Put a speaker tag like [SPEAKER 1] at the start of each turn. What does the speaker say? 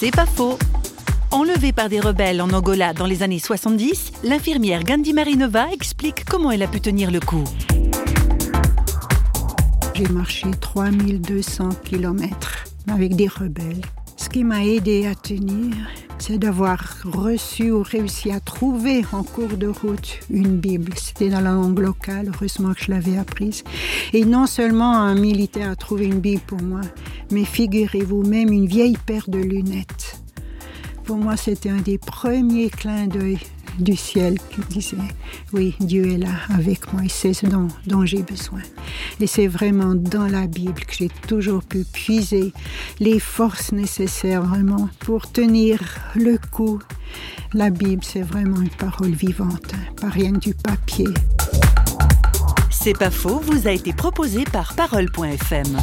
[SPEAKER 1] C'est pas faux. Enlevée par des rebelles en Angola dans les années 70, l'infirmière Gandhi Marinova explique comment elle a pu tenir le coup.
[SPEAKER 2] J'ai marché 3200 km avec des rebelles. Ce qui m'a aidé à tenir, c'est d'avoir reçu ou réussi à trouver en cours de route une Bible. C'était dans la langue locale, heureusement que je l'avais apprise. Et non seulement un militaire a trouvé une Bible pour moi, mais figurez-vous même une vieille paire de lunettes. Pour moi, c'était un des premiers clins d'œil du ciel qui disait, oui, Dieu est là avec moi et c'est ce dont, j'ai besoin. Et c'est vraiment dans la Bible que j'ai toujours pu puiser les forces nécessaires vraiment pour tenir le coup. La Bible, c'est vraiment une parole vivante, pas rien du papier.
[SPEAKER 1] C'est pas faux, vous a été proposé par parole.fm.